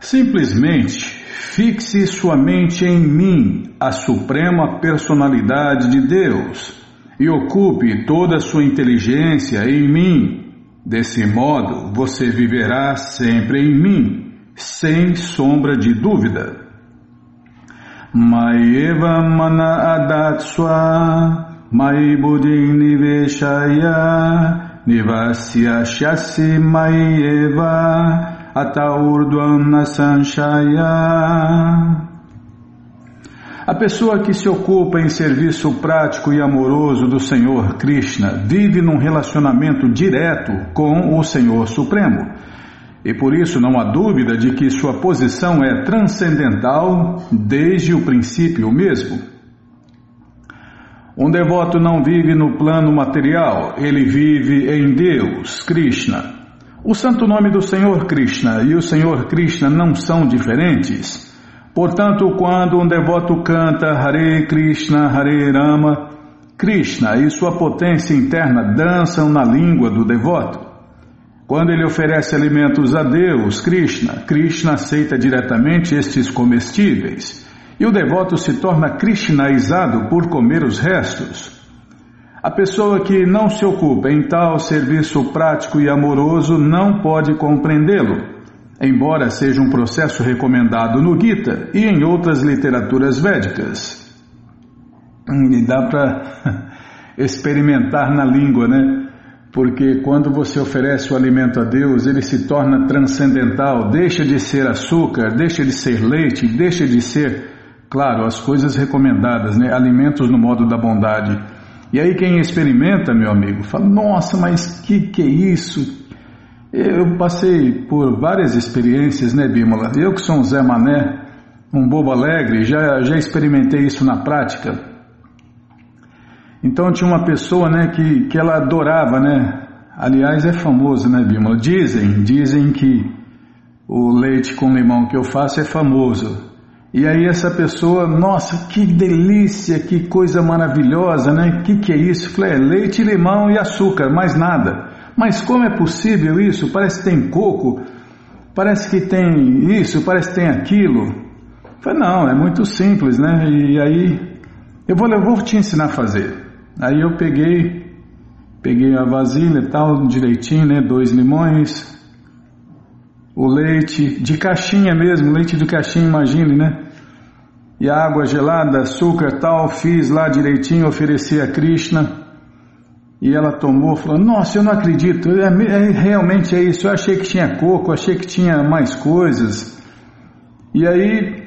Simplesmente fixe sua mente em mim, a suprema personalidade de Deus, e ocupe toda a sua inteligência em mim. Desse modo, você viverá sempre em mim, sem sombra de dúvida. Maeva mana adatswa, mai buddhi niveshaya, nivasya shasi maeva, ataurdvana sanshaya. A pessoa que se ocupa em serviço prático e amoroso do Senhor Krishna vive num relacionamento direto com o Senhor Supremo. E por isso não há dúvida de que sua posição é transcendental desde o princípio mesmo. Um devoto não vive no plano material, ele vive em Deus, Krishna. O santo nome do Senhor Krishna e o Senhor Krishna não são diferentes. Portanto, quando um devoto canta Hare Krishna, Hare Rama, Krishna e sua potência interna dançam na língua do devoto. Quando ele oferece alimentos a Deus, Krishna, Krishna aceita diretamente estes comestíveis e o devoto se torna krishnaizado por comer os restos. A pessoa que não se ocupa em tal serviço prático e amoroso não pode compreendê-lo, embora seja um processo recomendado no Gita e em outras literaturas védicas. E dá para experimentar na língua, né? Porque quando você oferece o alimento a Deus, ele se torna transcendental, deixa de ser açúcar, deixa de ser leite, deixa de ser, claro, as coisas recomendadas, né? Alimentos no modo da bondade e aí quem experimenta, meu amigo, fala, nossa, mas que que é isso? Eu passei por várias experiências, né, Bímola? Eu que sou um Zé Mané, um bobo alegre, já, já experimentei isso na prática. Então tinha uma pessoa, né, que, que ela adorava, né? Aliás, é famoso, né, Bímola? Dizem, dizem que o leite com limão que eu faço é famoso. E aí essa pessoa, nossa, que delícia, que coisa maravilhosa, né? Que que é isso? Falei, é leite, limão e açúcar, mais nada. Mas como é possível isso? Parece que tem coco, parece que tem isso, parece que tem aquilo. Falei, não, é muito simples, né? E aí eu vou, eu vou te ensinar a fazer. Aí eu peguei, peguei a vasilha e tal, direitinho, né? Dois limões, o leite de caixinha mesmo, leite de caixinha, imagine, né? E a água gelada, açúcar tal, fiz lá direitinho, ofereci a Krishna. E ela tomou, falou: Nossa, eu não acredito, é, é, realmente é isso. Eu achei que tinha coco, achei que tinha mais coisas. E aí,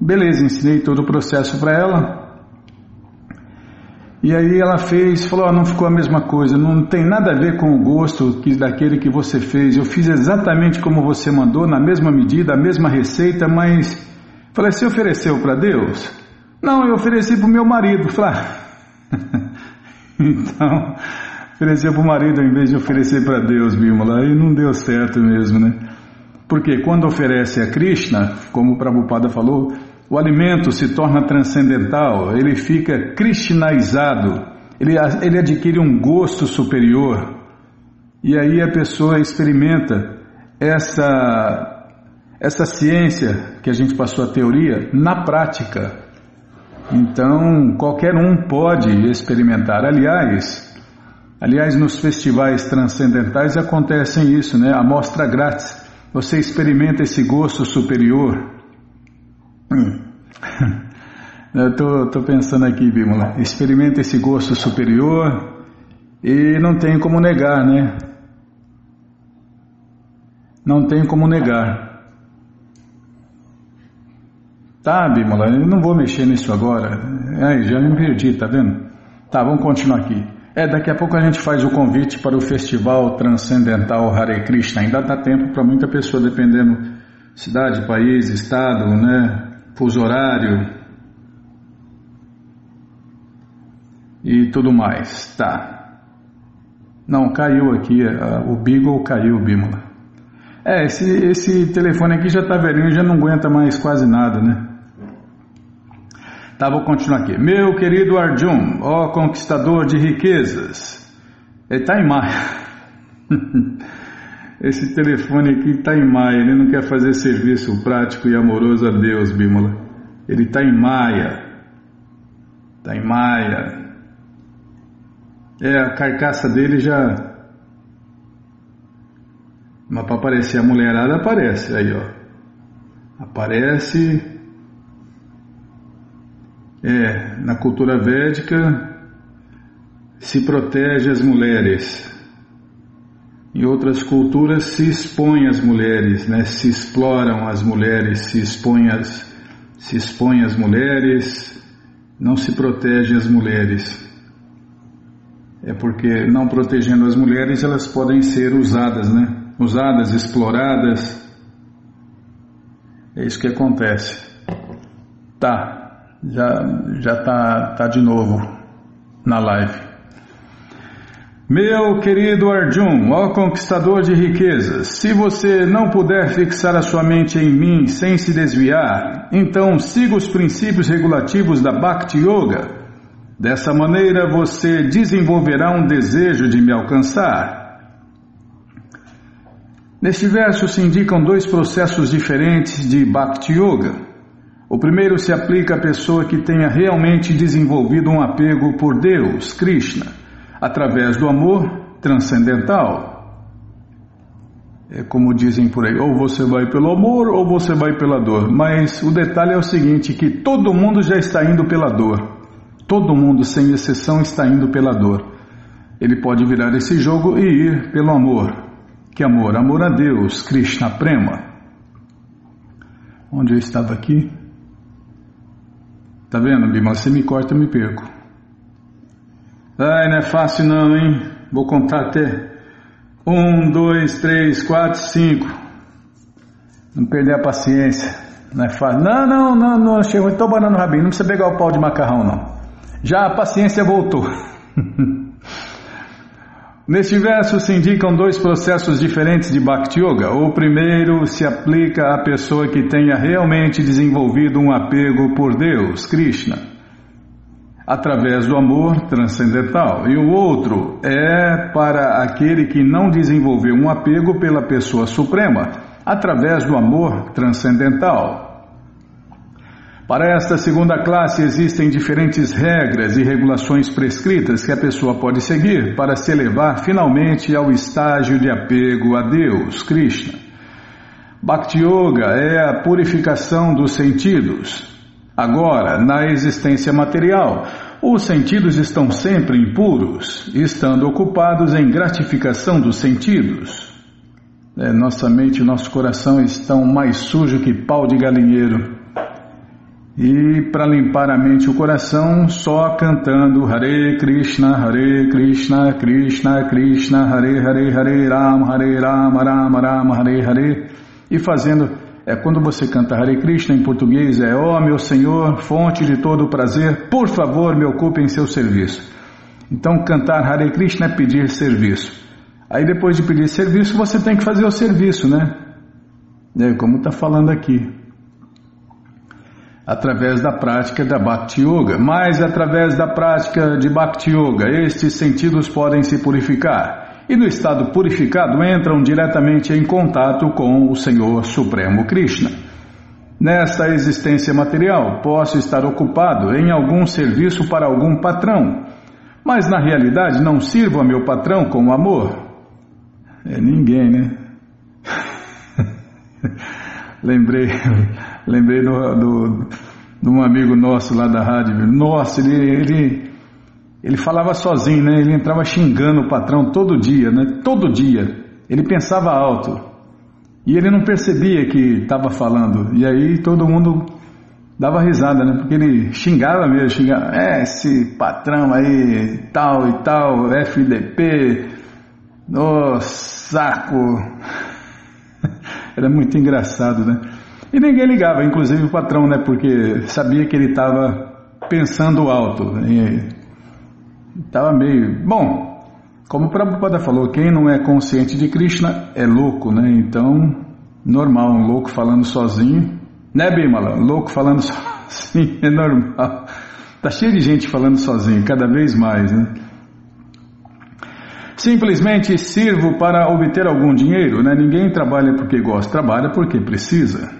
beleza, ensinei todo o processo para ela. E aí ela fez, falou, oh, não ficou a mesma coisa, não tem nada a ver com o gosto que, daquele que você fez. Eu fiz exatamente como você mandou, na mesma medida, a mesma receita, mas falei, você ofereceu para Deus? Não, eu ofereci para o meu marido. Falei, ah. então, ofereceu para o marido em vez de oferecer para Deus, Bímola. Aí não deu certo mesmo, né? Porque quando oferece a Krishna, como o Prabhupada falou, o alimento se torna transcendental, ele fica cristinaizado, ele, ele adquire um gosto superior. E aí a pessoa experimenta essa, essa ciência que a gente passou a teoria na prática. Então, qualquer um pode experimentar. Aliás, aliás, nos festivais transcendentais acontecem isso, né? A mostra grátis. Você experimenta esse gosto superior. Hum. Tô pensando aqui, Bímola. Experimenta esse gosto superior e não tem como negar, né? Não tem como negar. Tá, Bímola, eu não vou mexer nisso agora. Aí, já me perdi, tá vendo? Tá, vamos continuar aqui. É, daqui a pouco a gente faz o convite para o Festival Transcendental Hare Krishna. Ainda dá tempo para muita pessoa, dependendo cidade, país, estado, né? Fuso horário e tudo mais. Tá. Não, caiu aqui, o Beagle caiu, Bímola. É, esse, esse telefone aqui já tá velhinho, já não aguenta mais quase nada, né? Tá, vou continuar aqui. Meu querido Arjun, ó conquistador de riquezas. Ele tá em maio. esse telefone aqui está em maia, ele não quer fazer serviço prático e amoroso a Deus, Bímola. Ele está em maia. Está em maia. É, a carcaça dele já. Mas para aparecer a mulherada aparece, aí ó. Aparece. É, na cultura védica se protege as mulheres. Em outras culturas se expõe as mulheres, né? se exploram as mulheres, se expõe as, se expõe as mulheres, não se protege as mulheres. É porque não protegendo as mulheres elas podem ser usadas, né? Usadas, exploradas. É isso que acontece. Tá, já já tá tá de novo na live. Meu querido Arjun, ó conquistador de riquezas, se você não puder fixar a sua mente em mim sem se desviar, então siga os princípios regulativos da Bhakti Yoga. Dessa maneira você desenvolverá um desejo de me alcançar. Neste verso se indicam dois processos diferentes de Bhakti Yoga. O primeiro se aplica à pessoa que tenha realmente desenvolvido um apego por Deus, Krishna através do amor transcendental. É como dizem por aí, ou você vai pelo amor ou você vai pela dor. Mas o detalhe é o seguinte, que todo mundo já está indo pela dor. Todo mundo, sem exceção, está indo pela dor. Ele pode virar esse jogo e ir pelo amor. Que amor? Amor a Deus, Krishna Prema. Onde eu estava aqui? Tá vendo, Bima? Você me corta, eu me perco. Ai, não é fácil não, hein? Vou contar até um, dois, três, quatro, cinco. Não perder a paciência. Não é fácil. Não, não, não, não. Chegou, estou banando o rabinho. Não precisa pegar o pau de macarrão, não. Já a paciência voltou. Neste verso se indicam dois processos diferentes de Bhakti Yoga. O primeiro se aplica à pessoa que tenha realmente desenvolvido um apego por Deus, Krishna através do amor transcendental, e o outro é para aquele que não desenvolveu um apego pela pessoa suprema, através do amor transcendental. Para esta segunda classe existem diferentes regras e regulações prescritas que a pessoa pode seguir para se elevar finalmente ao estágio de apego a Deus, Krishna. Bhakti Yoga é a purificação dos sentidos, Agora, na existência material, os sentidos estão sempre impuros, estando ocupados em gratificação dos sentidos. É, nossa mente e nosso coração estão mais sujos que pau de galinheiro. E para limpar a mente e o coração, só cantando Hare Krishna, Hare Krishna, Krishna Krishna, Hare Hare, Hare Ram, Hare Ram, Ram Ram, Hare Hare, e fazendo é quando você canta Hare Krishna em português, é ó oh, meu Senhor, fonte de todo prazer, por favor me ocupe em seu serviço. Então cantar Hare Krishna é pedir serviço. Aí depois de pedir serviço, você tem que fazer o serviço, né? É, como está falando aqui. Através da prática da Bhakti Yoga. Mas através da prática de Bhakti Yoga, estes sentidos podem se purificar e no estado purificado entram diretamente em contato com o Senhor Supremo Krishna. Nesta existência material, posso estar ocupado em algum serviço para algum patrão, mas na realidade não sirvo a meu patrão com amor. É ninguém, né? lembrei, lembrei do, do, de um amigo nosso lá da rádio. Nossa, ele, ele ele falava sozinho, né? Ele entrava xingando o patrão todo dia, né? Todo dia. Ele pensava alto. E ele não percebia que estava falando. E aí todo mundo dava risada, né? Porque ele xingava mesmo, xingava. É, esse patrão aí, tal e tal, FDP, ô saco. Era muito engraçado, né? E ninguém ligava, inclusive o patrão, né? Porque sabia que ele estava pensando alto. Né? Estava meio. Bom, como o Prabhupada falou, quem não é consciente de Krishna é louco, né? Então, normal, um louco falando sozinho. Né, Bimala? Louco falando sozinho é normal. Tá cheio de gente falando sozinho, cada vez mais, né? Simplesmente sirvo para obter algum dinheiro, né? Ninguém trabalha porque gosta, trabalha porque precisa.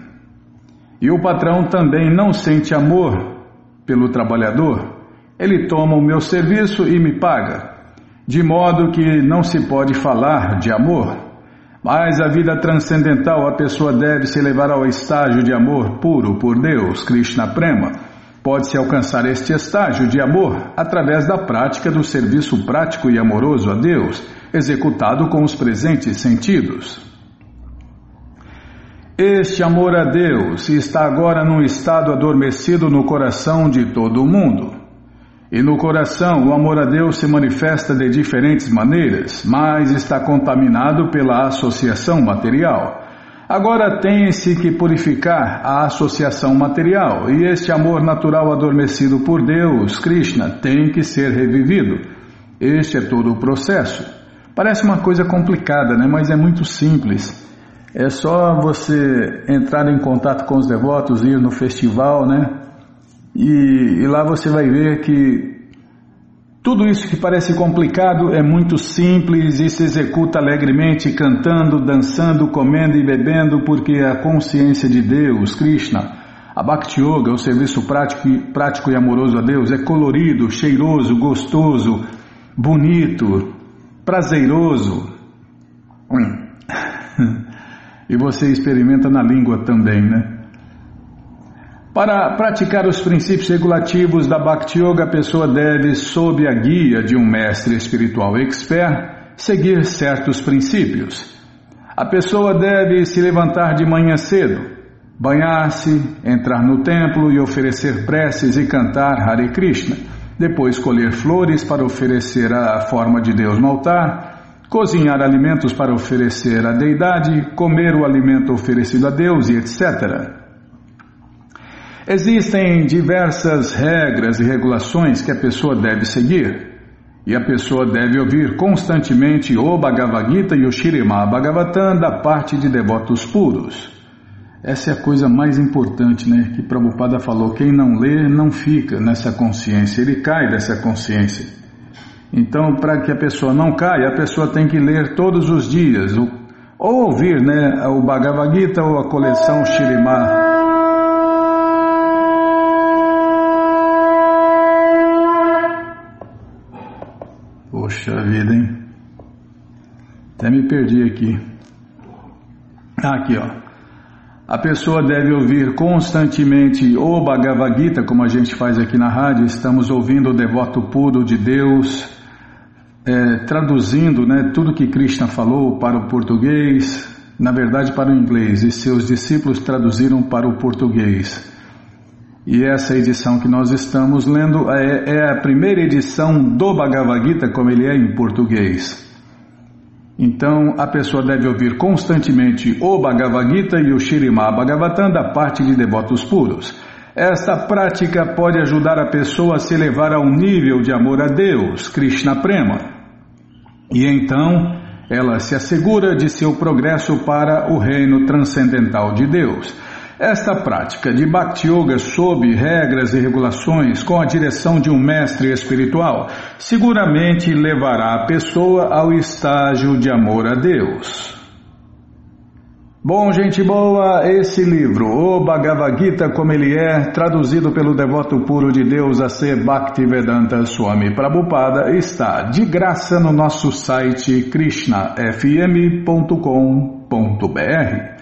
E o patrão também não sente amor pelo trabalhador. Ele toma o meu serviço e me paga, de modo que não se pode falar de amor. Mas a vida transcendental, a pessoa deve se levar ao estágio de amor puro por Deus, Krishna Prema Pode-se alcançar este estágio de amor através da prática do serviço prático e amoroso a Deus, executado com os presentes sentidos. Este amor a Deus está agora num estado adormecido no coração de todo o mundo. E no coração, o amor a Deus se manifesta de diferentes maneiras, mas está contaminado pela associação material. Agora tem-se que purificar a associação material e este amor natural adormecido por Deus, Krishna, tem que ser revivido. Este é todo o processo. Parece uma coisa complicada, né? mas é muito simples. É só você entrar em contato com os devotos, ir no festival, né? E, e lá você vai ver que tudo isso que parece complicado é muito simples e se executa alegremente, cantando, dançando, comendo e bebendo, porque a consciência de Deus, Krishna, a Bhakti Yoga, o serviço prático, prático e amoroso a Deus, é colorido, cheiroso, gostoso, bonito, prazeroso. Hum. e você experimenta na língua também, né? Para praticar os princípios regulativos da Bhakti Yoga, a pessoa deve, sob a guia de um mestre espiritual expert, seguir certos princípios. A pessoa deve se levantar de manhã cedo, banhar-se, entrar no templo e oferecer preces e cantar Hare Krishna. Depois colher flores para oferecer a forma de Deus no altar, cozinhar alimentos para oferecer à deidade, comer o alimento oferecido a Deus e etc. Existem diversas regras e regulações que a pessoa deve seguir. E a pessoa deve ouvir constantemente o Bhagavad Gita e o Shirima Bhagavatam da parte de devotos puros. Essa é a coisa mais importante, né? Que Prabhupada falou: quem não lê não fica nessa consciência, ele cai dessa consciência. Então, para que a pessoa não caia, a pessoa tem que ler todos os dias, ou ouvir né, o Bhagavad Gita ou a coleção Shirima Poxa vida, hein? Até me perdi aqui. Ah, aqui, ó. A pessoa deve ouvir constantemente o Bhagavad Gita, como a gente faz aqui na rádio. Estamos ouvindo o devoto puro de Deus, é, traduzindo né, tudo que Krishna falou para o português, na verdade para o inglês, e seus discípulos traduziram para o português. E essa edição que nós estamos lendo é, é, a primeira edição do Bhagavad Gita, como ele é em português. Então a pessoa deve ouvir constantemente o Bhagavad Gita e o Shirimá Bhagavatam da parte de devotos puros. Esta prática pode ajudar a pessoa a se elevar a um nível de amor a Deus, Krishna Prema. E então ela se assegura de seu progresso para o reino transcendental de Deus. Esta prática de Bhakti Yoga sob regras e regulações com a direção de um mestre espiritual seguramente levará a pessoa ao estágio de amor a Deus. Bom, gente boa, esse livro, o Bhagavad Gita como ele é, traduzido pelo devoto puro de Deus a ser Bhaktivedanta Swami Prabhupada, está de graça no nosso site krishnafm.com.br.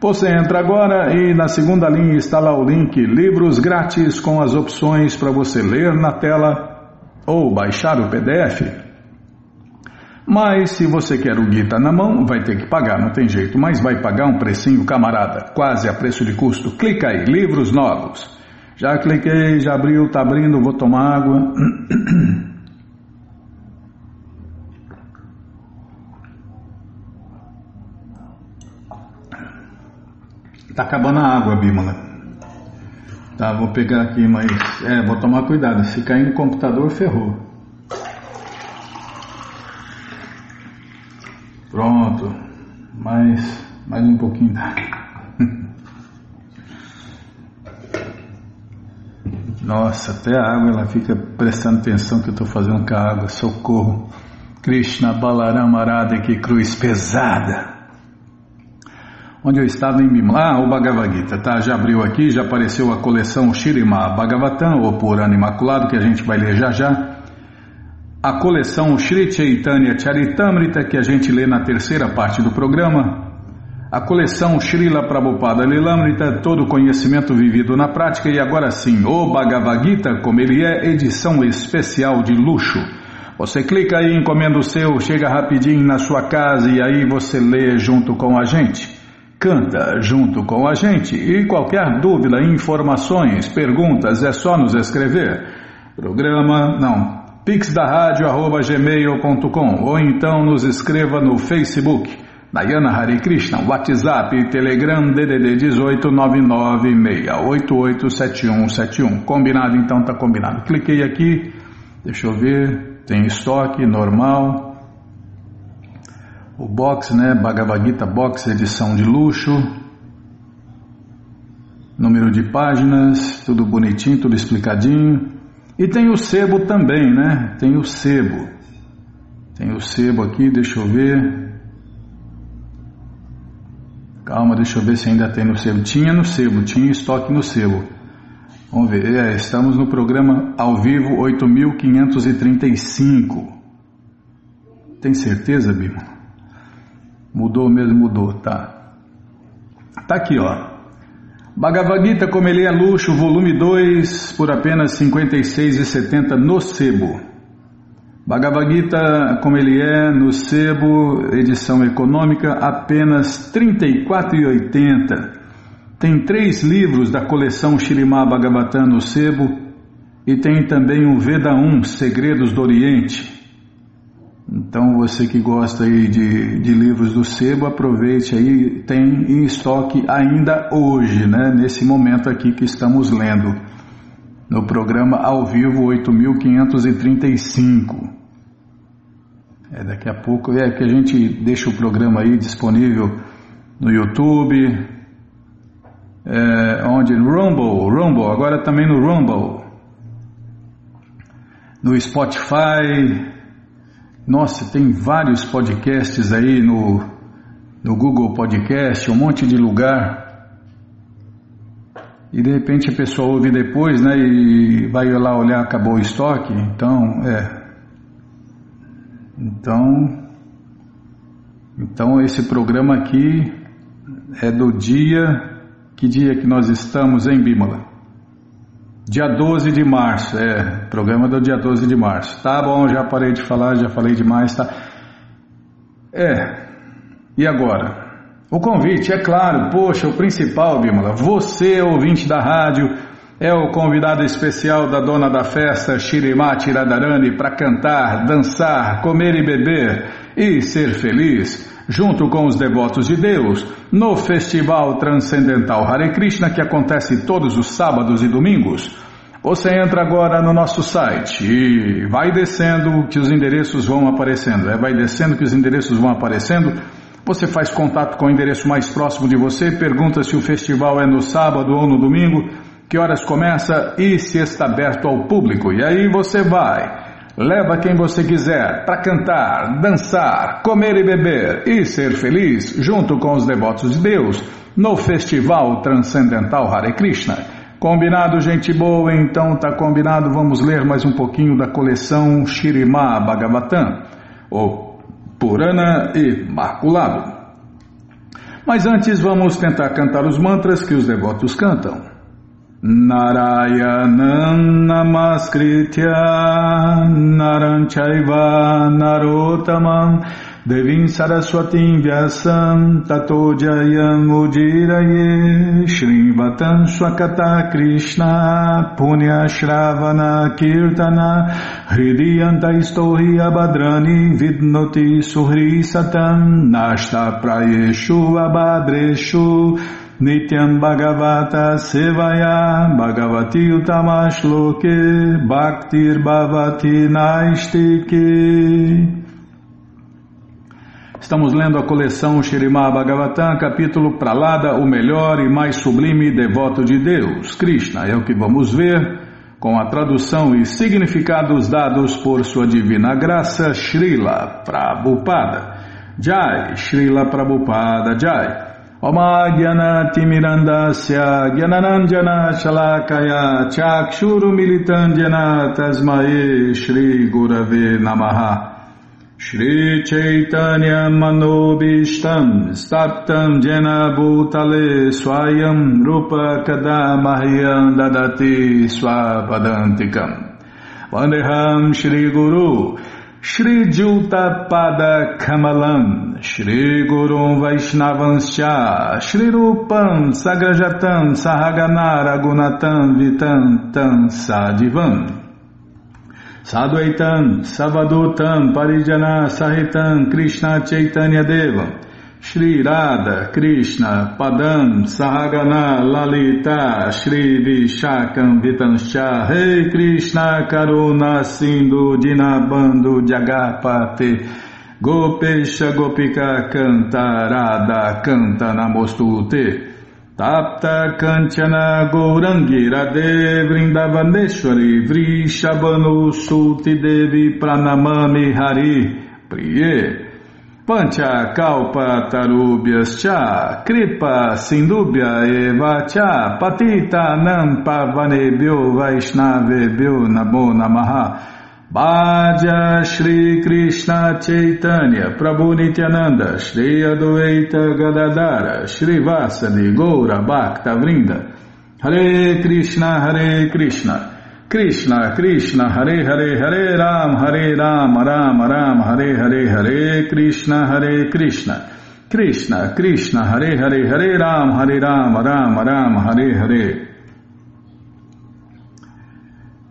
Você entra agora e na segunda linha está lá o link Livros Grátis com as opções para você ler na tela ou baixar o PDF. Mas se você quer o Gita na mão, vai ter que pagar, não tem jeito, mas vai pagar um precinho camarada, quase a preço de custo. Clica aí, livros novos. Já cliquei, já abriu, tá abrindo, vou tomar água. Tá acabando a água, Bímola. Tá, vou pegar aqui, mas. É, vou tomar cuidado. Se cair no computador, ferrou. Pronto. Mais, mais um pouquinho Nossa, até a água ela fica prestando atenção que eu estou fazendo com a água. Socorro. Krishna Balaram Arada, que cruz pesada. Onde eu estava em Bimala. Ah, o Bhagavad Gita, tá? Já abriu aqui, já apareceu a coleção Shirima Bhagavatam, ou Purana Imaculado, que a gente vai ler já já. A coleção Shri Chaitanya Charitamrita, que a gente lê na terceira parte do programa. A coleção Srila Prabhupada Lilamrita, todo conhecimento vivido na prática. E agora sim, o Bhagavad Gita, como ele é, edição especial de luxo você clica aí, encomenda o seu, chega rapidinho na sua casa e aí você lê junto com a gente. Canta junto com a gente e qualquer dúvida, informações, perguntas é só nos escrever. Programa, não, pixdarradio.gmail.com ou então nos escreva no Facebook. Dayana Hare Krishna, WhatsApp, Telegram, DDD 18 996887171. Combinado? Então tá combinado. Cliquei aqui, deixa eu ver. Tem estoque normal. O box, né? Bhagavad Gita Box, edição de luxo. Número de páginas, tudo bonitinho, tudo explicadinho. E tem o sebo também, né? Tem o sebo. Tem o sebo aqui, deixa eu ver. Calma, deixa eu ver se ainda tem no sebo. Tinha no sebo, tinha estoque no sebo. Vamos ver, é, estamos no programa ao vivo 8535. Tem certeza, Bima? Mudou mesmo, mudou, tá. Tá aqui, ó. Bhagavad Gita, é luxo, volume 2, por apenas R$ 56,70 no sebo. Bhagavad Gita, como ele é, no sebo, edição econômica, apenas R$ 34,80. Tem três livros da coleção Shirimá Bhagavatam no sebo e tem também o Veda 1, Segredos do Oriente. Então você que gosta aí de, de livros do sebo, aproveite aí, tem em estoque ainda hoje, né? Nesse momento aqui que estamos lendo, no programa ao vivo 8535. É, daqui a pouco é que a gente deixa o programa aí disponível no YouTube, é, onde? Rumble, Rumble, agora também no Rumble, no Spotify. Nossa, tem vários podcasts aí no, no Google Podcast, um monte de lugar. E de repente a pessoa ouve depois, né? E vai lá olhar, acabou o estoque. Então, é. Então, então esse programa aqui é do dia que dia que nós estamos em Bímola? Dia 12 de março, é, programa do dia 12 de março. Tá bom, já parei de falar, já falei demais, tá? É, e agora? O convite, é claro, poxa, o principal, Bímola, você, ouvinte da rádio, é o convidado especial da dona da festa, Shirimati Radharani, para cantar, dançar, comer e beber e ser feliz junto com os devotos de Deus, no Festival Transcendental Hare Krishna que acontece todos os sábados e domingos. Você entra agora no nosso site e vai descendo que os endereços vão aparecendo. É, vai descendo que os endereços vão aparecendo. Você faz contato com o endereço mais próximo de você, pergunta se o festival é no sábado ou no domingo, que horas começa e se está aberto ao público. E aí você vai. Leva quem você quiser para cantar, dançar, comer e beber e ser feliz junto com os devotos de Deus no Festival Transcendental Hare Krishna. Combinado, gente boa? Então tá combinado. Vamos ler mais um pouquinho da coleção Shirima Bhagavatam, o Purana Imaculado. Mas antes vamos tentar cantar os mantras que os devotos cantam. Narayanam Namaskritya Naranchaiva Narotamam Devim Saraswatim Vyasam Tato Jayam Udiraye Swakata Krishna Punya Shravana Kirtana Hridiyanta Istohi Abhadrani Vidnoti Suhri Satam Nashta Prayeshu Abhadreshu Nityam Bhagavata Sevaya Bhagavati Utamashloke Bhaktir Bhavati Naistike Estamos lendo a coleção Shirimá Bhagavatam, capítulo Pralada, o melhor e mais sublime devoto de Deus, Krishna. É o que vamos ver com a tradução e significados dados por sua divina graça Srila Prabhupada. Jai, Srila Prabhupada Jai. Omagyanatimirandasya Gyananandjana Shalakaya Chakshuru Militandjana Tasmae Shri Gurave Namaha. Shri Chaitanya Manobishtam Staptam Jena Bhutale Swayam Rupa Kadamahyam Dadati Swapadantikam. Vandeham Shri Guru Shri Juta Pada Kamalam Shri Guru Vaishnavanscha Shri Rupam Sagrajatam Sahagana Ragunatam Vitantam Sadivam. Sadvaitam, Savadutam, Parijana, Sahitam, Krishna Chaitanya Deva, Shri Radha, Krishna, Padam, Sahagana, Lalita, Shri Vishakam, Vitanscha, Rei Krishna, Karuna, Sindhu, Dinabando, Jagapate, Gopesha, Gopika, Canta, Radha, Canta, Namostute, Tapta Kanchana Gourangi Radhe Vrindavaneshwari Suti Devi Pranamami Hari Priye Pancha Kalpa Tarubhyas Cha Kripa Sindubhya Eva Cha Patita Nampa Vanebhyo Vaishnavebhyo Namo Namaha. Bhaja Shri Krishna Chaitanya Prabhu Nityananda Shri Adwaita Gadadara Shri Vasadi Goura Bhakta Vrinda. Hare Krishna Hare Krishna Krishna Krishna Hare Hare Hare Ram Hare Ram Ram Ram Hare Hare Hare Krishna Hare Krishna. Krishna Krishna Hare Hare Hare Ram Hare Ram Ram Ram Hare Hare.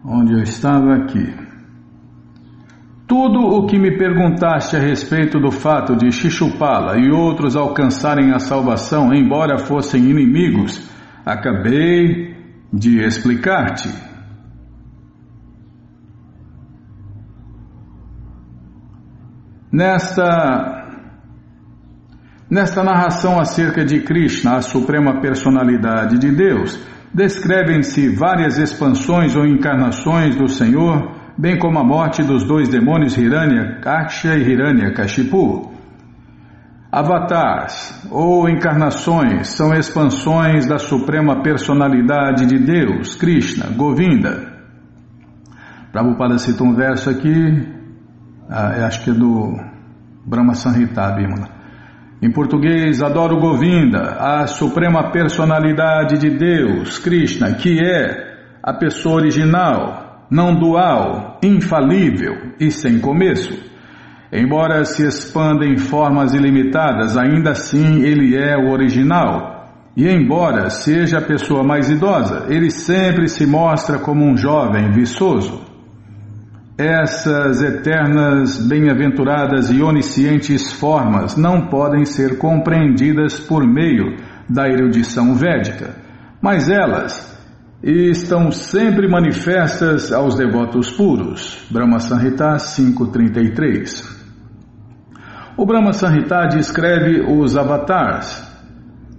Onde eu estava aqui. Tudo o que me perguntaste a respeito do fato de Shishupala e outros alcançarem a salvação, embora fossem inimigos, acabei de explicar-te. Nesta Nesta narração acerca de Krishna, a suprema personalidade de Deus, descrevem-se várias expansões ou encarnações do Senhor bem como a morte dos dois demônios Hiranya Kaksha e Hiranya Kashipu. Avatars, ou encarnações, são expansões da suprema personalidade de Deus, Krishna, Govinda. Prabhupada cita um verso aqui, ah, acho que é do Brahma Sanhita Bimala. Em português, adoro Govinda, a suprema personalidade de Deus, Krishna, que é a pessoa original, não dual, infalível e sem começo. Embora se expanda em formas ilimitadas, ainda assim ele é o original. E embora seja a pessoa mais idosa, ele sempre se mostra como um jovem viçoso. Essas eternas, bem-aventuradas e oniscientes formas não podem ser compreendidas por meio da erudição védica, mas elas estão sempre manifestas aos devotos puros. Brahma Sanhita 5.33 O Brahma Sanhita descreve os avatars.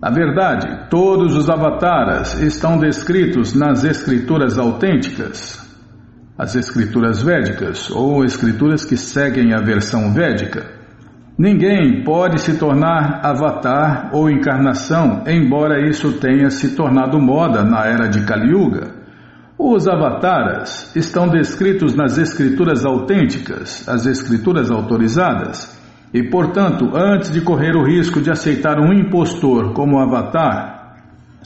Na verdade, todos os avataras estão descritos nas escrituras autênticas, as escrituras védicas, ou escrituras que seguem a versão védica. Ninguém pode se tornar avatar ou encarnação, embora isso tenha se tornado moda na era de Kali Yuga. Os avataras estão descritos nas escrituras autênticas, as escrituras autorizadas, e, portanto, antes de correr o risco de aceitar um impostor como avatar,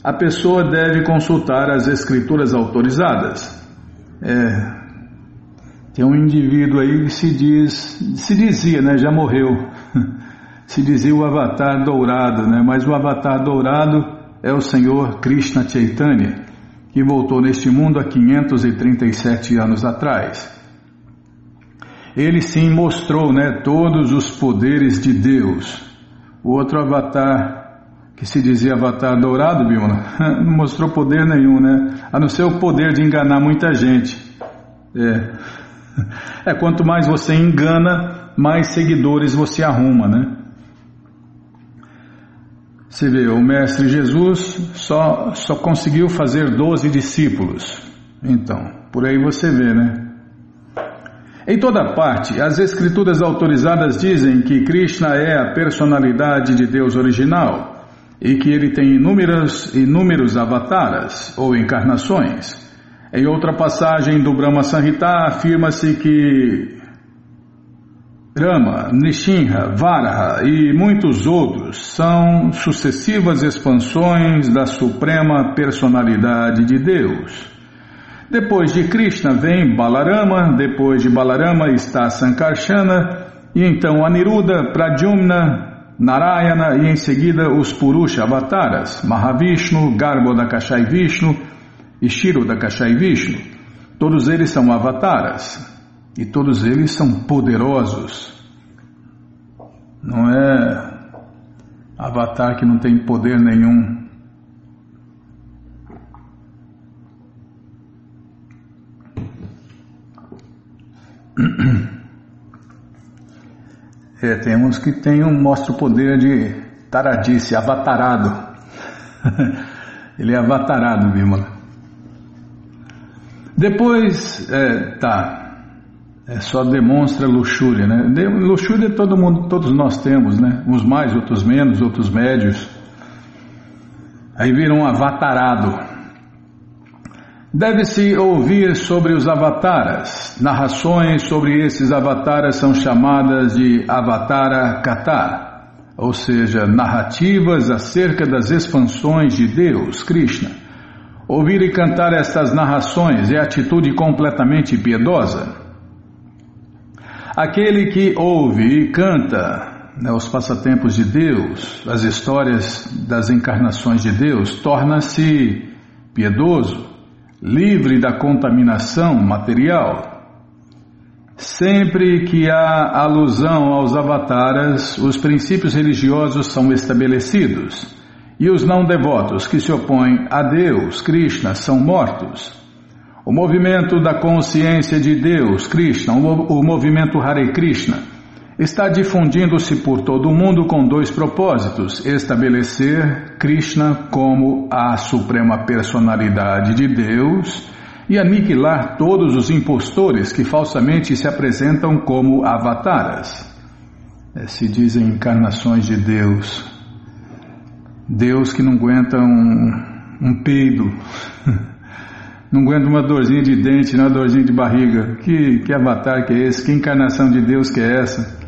a pessoa deve consultar as escrituras autorizadas. É, tem um indivíduo aí que se diz, se dizia, né, já morreu, se dizia o avatar dourado, né, mas o avatar dourado é o Senhor Krishna Chaitanya, que voltou neste mundo há 537 anos atrás. Ele sim mostrou, né, todos os poderes de Deus. O outro avatar que se dizia avatar dourado, Bima, não mostrou poder nenhum, né? A não ser o poder de enganar muita gente. É. É, quanto mais você engana, mais seguidores você arruma, né? Você vê, o Mestre Jesus só, só conseguiu fazer doze discípulos. Então, por aí você vê, né? Em toda parte, as escrituras autorizadas dizem que Krishna é a personalidade de Deus original e que ele tem inúmeros, inúmeros avataras ou encarnações. Em outra passagem do Brahma Samhita afirma-se que Rama, Nishinha, Varaha e muitos outros são sucessivas expansões da suprema personalidade de Deus. Depois de Krishna vem Balarama, depois de Balarama está Sankarsana, e então Aniruddha, Pradyumna, Narayana e em seguida os Purusha Avataras, Mahavishnu, Garbhodakashai Vishnu e Shirodakashai Vishnu. Todos eles são avataras e todos eles são poderosos. Não é avatar que não tem poder nenhum. É, tem uns que tem um, mostra o poder de taradice, avatarado. Ele é avatarado, Bímola. Depois, é, tá, é, só demonstra luxúria, né? Luxúria todo mundo, todos nós temos, né? Uns mais, outros menos, outros médios. Aí vira um avatarado. Deve-se ouvir sobre os avataras. Narrações sobre esses avataras são chamadas de Avatara Kata, ou seja, narrativas acerca das expansões de Deus, Krishna. Ouvir e cantar estas narrações é atitude completamente piedosa. Aquele que ouve e canta né, os passatempos de Deus, as histórias das encarnações de Deus, torna-se piedoso livre da contaminação material. Sempre que há alusão aos avataras, os princípios religiosos são estabelecidos e os não devotos que se opõem a Deus, Krishna, são mortos. O movimento da consciência de Deus, Krishna, o movimento Hare Krishna, está difundindo-se por todo o mundo com dois propósitos: estabelecer Krishna como a suprema personalidade de Deus e aniquilar todos os impostores que falsamente se apresentam como avataras. É, se dizem encarnações de Deus. Deus que não aguenta um, um peido, não aguenta uma dorzinha de dente, uma dorzinha de barriga. Que, que avatar que é esse? Que encarnação de Deus que é essa?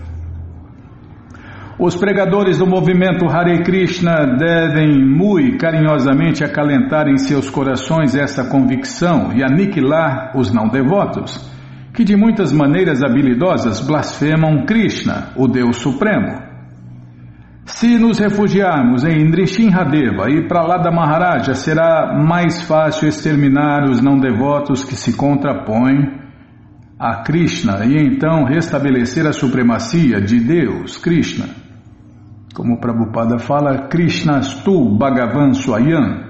Os pregadores do movimento Hare Krishna devem muito carinhosamente acalentar em seus corações essa convicção e aniquilar os não devotos, que de muitas maneiras habilidosas blasfemam Krishna, o Deus Supremo. Se nos refugiarmos em Nrishinhadeva e Pralada Maharaja, será mais fácil exterminar os não devotos que se contrapõem a Krishna e então restabelecer a supremacia de Deus, Krishna. Como Prabhupada fala, Krishnastu Bhagavan Swayam.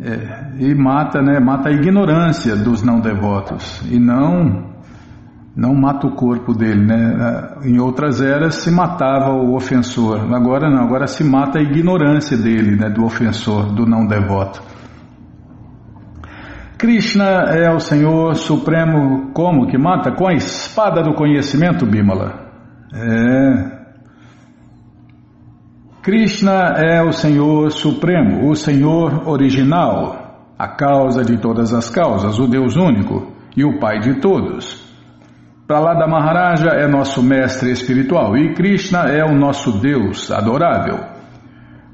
É, e mata, né, mata a ignorância dos não devotos e não não mata o corpo dele, né? Em outras eras se matava o ofensor, agora não, agora se mata a ignorância dele, né, do ofensor, do não devoto. Krishna é o Senhor Supremo, como que mata? Com a espada do conhecimento, Bimala. É, Krishna é o Senhor Supremo, o Senhor original, a causa de todas as causas, o Deus único e o Pai de todos. Pralada Maharaja é nosso mestre espiritual e Krishna é o nosso Deus adorável.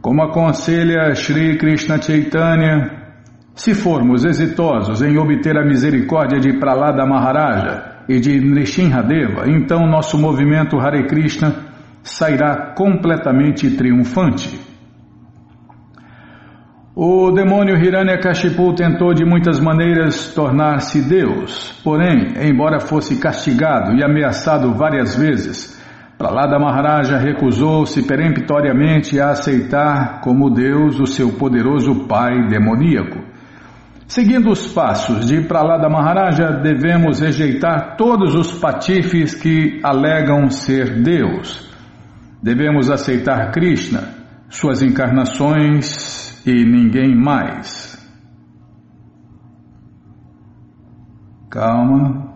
Como aconselha Sri Krishna Chaitanya, se formos exitosos em obter a misericórdia de Pralada Maharaja e de Nrishinhadeva, então nosso movimento Hare Krishna sairá completamente triunfante. O demônio Hiranyakashipu tentou de muitas maneiras tornar-se Deus, porém, embora fosse castigado e ameaçado várias vezes, Pralada Maharaja recusou-se peremptoriamente a aceitar como Deus o seu poderoso pai demoníaco. Seguindo os passos de Pralada Maharaja, devemos rejeitar todos os patifes que alegam ser Deus Devemos aceitar Krishna, suas encarnações e ninguém mais. Calma.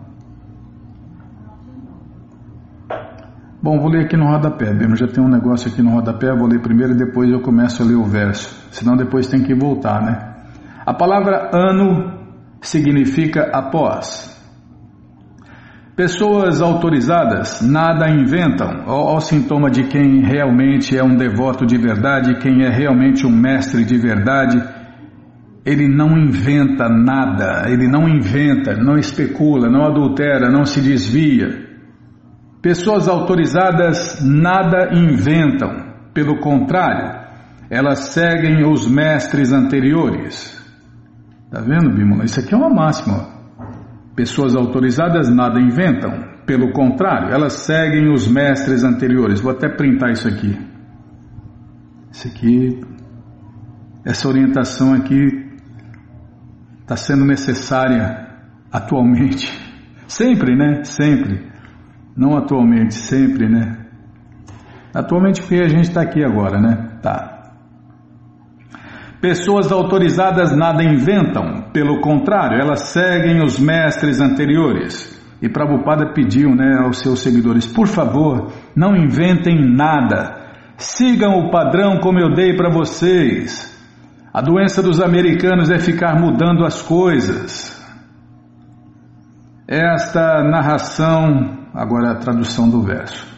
Bom, vou ler aqui no rodapé, Bima. Já tem um negócio aqui no rodapé, vou ler primeiro e depois eu começo a ler o verso. Senão depois tem que voltar, né? A palavra ano significa após. Pessoas autorizadas nada inventam, ao, sintoma de quem realmente é um devoto de verdade, quem é realmente um mestre de verdade. Ele não inventa nada, ele não inventa, não especula, não adultera, não se desvia. Pessoas autorizadas nada inventam, pelo contrário, elas seguem os mestres anteriores. Tá vendo, Bímola? Isso aqui é uma máxima. Pessoas autorizadas nada inventam, pelo contrário, elas seguem os mestres anteriores. Vou até printar isso aqui. Isso aqui, essa orientação aqui está sendo necessária atualmente. Sempre, né? Sempre. Não atualmente, sempre, né? Atualmente porque a gente está aqui agora, né? Tá. Pessoas autorizadas nada inventam, pelo contrário, elas seguem os mestres anteriores. E Prabhupada pediu né, aos seus seguidores: por favor, não inventem nada, sigam o padrão como eu dei para vocês. A doença dos americanos é ficar mudando as coisas. Esta narração, agora a tradução do verso.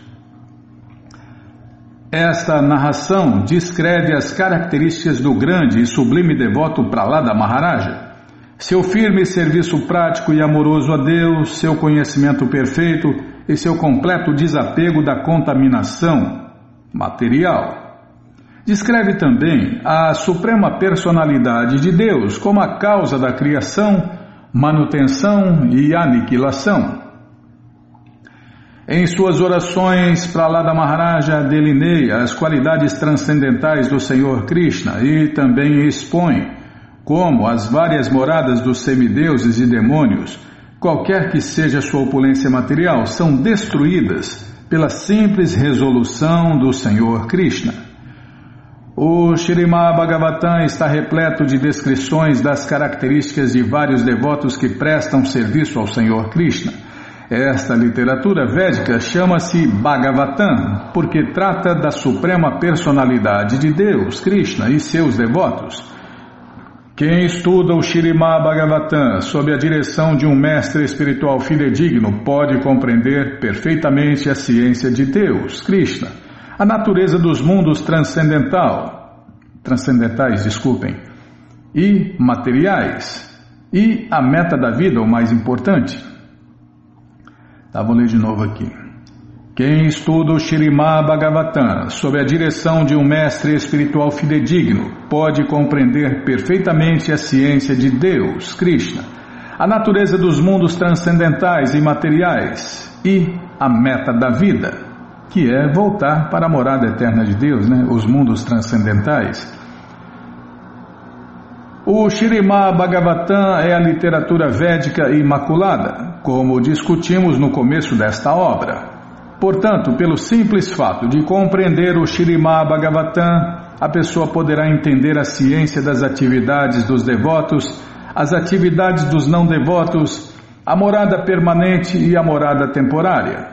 Esta narração descreve as características do grande e sublime devoto Pralada Maharaja. Seu firme serviço prático e amoroso a Deus, seu conhecimento perfeito e seu completo desapego da contaminação material. Descreve também a suprema personalidade de Deus como a causa da criação, manutenção e aniquilação. Em suas orações, Pralada Maharaja delineia as qualidades transcendentais do Senhor Krishna e também expõe como as várias moradas dos semideuses e demônios, qualquer que seja sua opulência material, são destruídas pela simples resolução do Senhor Krishna. O Shrimad Bhagavatam está repleto de descrições das características de vários devotos que prestam serviço ao Senhor Krishna. Esta literatura védica chama-se Bhagavatam porque trata da suprema personalidade de Deus, Krishna e seus devotos. Quem estuda o Shirimá Bhagavatam sob a direção de um mestre espiritual fidedigno pode compreender perfeitamente a ciência de Deus, Krishna, a natureza dos mundos transcendental, transcendentais, desculpem, e materiais, e a meta da vida, o mais importante. Tá, vou ler de novo aqui. Quem estuda o Shirimá Bhagavatam sob a direção de um mestre espiritual fidedigno pode compreender perfeitamente a ciência de Deus, Krishna, a natureza dos mundos transcendentais e materiais e a meta da vida, que é voltar para a morada eterna de Deus, né? os mundos transcendentais. O Shirimá Bhagavatam é a literatura védica imaculada, como discutimos no começo desta obra. Portanto, pelo simples fato de compreender o Shirimá Bhagavatam, a pessoa poderá entender a ciência das atividades dos devotos, as atividades dos não devotos, a morada permanente e a morada temporária.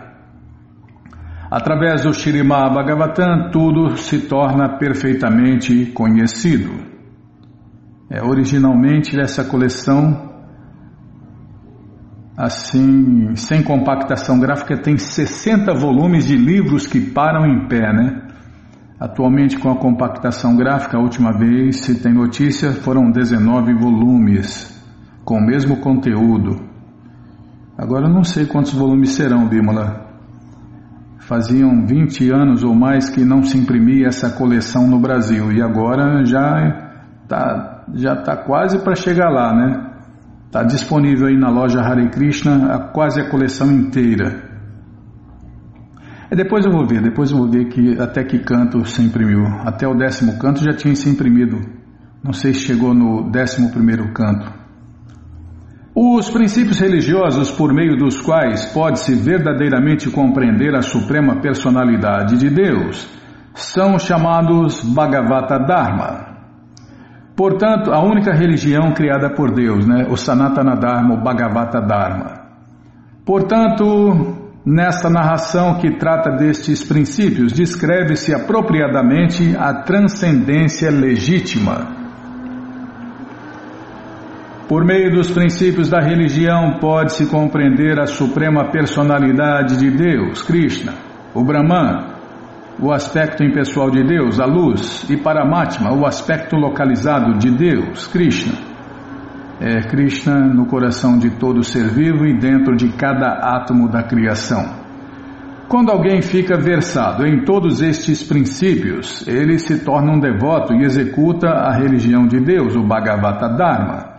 Através do Shirimá Bhagavatam, tudo se torna perfeitamente conhecido. É, originalmente essa coleção, assim, sem compactação gráfica, tem 60 volumes de livros que param em pé, né? Atualmente com a compactação gráfica, a última vez, se tem notícia, foram 19 volumes com o mesmo conteúdo. Agora não sei quantos volumes serão, Bímola. Faziam 20 anos ou mais que não se imprimia essa coleção no Brasil e agora já está já está quase para chegar lá, né? Está disponível aí na loja Hare Krishna a, quase a coleção inteira. E depois eu vou ver, depois eu vou ver que até que canto se imprimiu. Até o décimo canto já tinha se imprimido. Não sei se chegou no décimo primeiro canto. Os princípios religiosos por meio dos quais pode-se verdadeiramente compreender a suprema personalidade de Deus são chamados Bhagavata Dharma. Portanto, a única religião criada por Deus, né? o Sanatana Dharma, o Bhagavata Dharma. Portanto, nesta narração que trata destes princípios, descreve-se apropriadamente a transcendência legítima. Por meio dos princípios da religião, pode-se compreender a suprema personalidade de Deus, Krishna, o Brahman, o aspecto impessoal de Deus, a luz, e Paramatma, o aspecto localizado de Deus, Krishna. É Krishna no coração de todo ser vivo e dentro de cada átomo da criação. Quando alguém fica versado em todos estes princípios, ele se torna um devoto e executa a religião de Deus, o Bhagavata Dharma.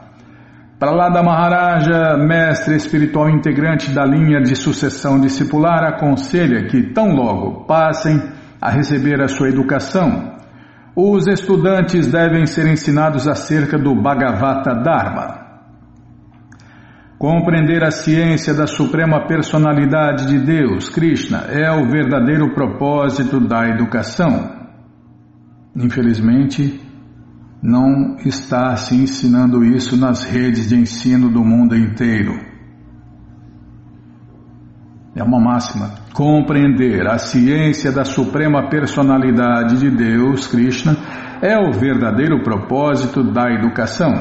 Pralada Maharaja, mestre espiritual integrante da linha de sucessão discipular, aconselha que, tão logo passem a receber a sua educação, os estudantes devem ser ensinados acerca do Bhagavata Dharma. Compreender a ciência da suprema personalidade de Deus, Krishna, é o verdadeiro propósito da educação. Infelizmente, não está se ensinando isso nas redes de ensino do mundo inteiro. É uma máxima. Compreender a ciência da suprema personalidade de Deus, Krishna, é o verdadeiro propósito da educação.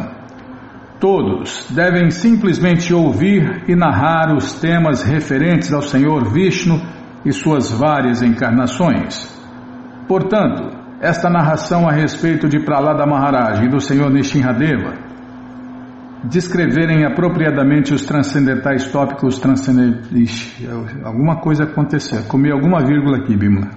Todos devem simplesmente ouvir e narrar os temas referentes ao Senhor Vishnu e suas várias encarnações. Portanto, esta narração a respeito de Pralada Maharaj e do Senhor Nishinradeva descreverem apropriadamente os transcendentais tópicos transcendentais. Alguma coisa aconteceu. Comi alguma vírgula aqui, Bimla.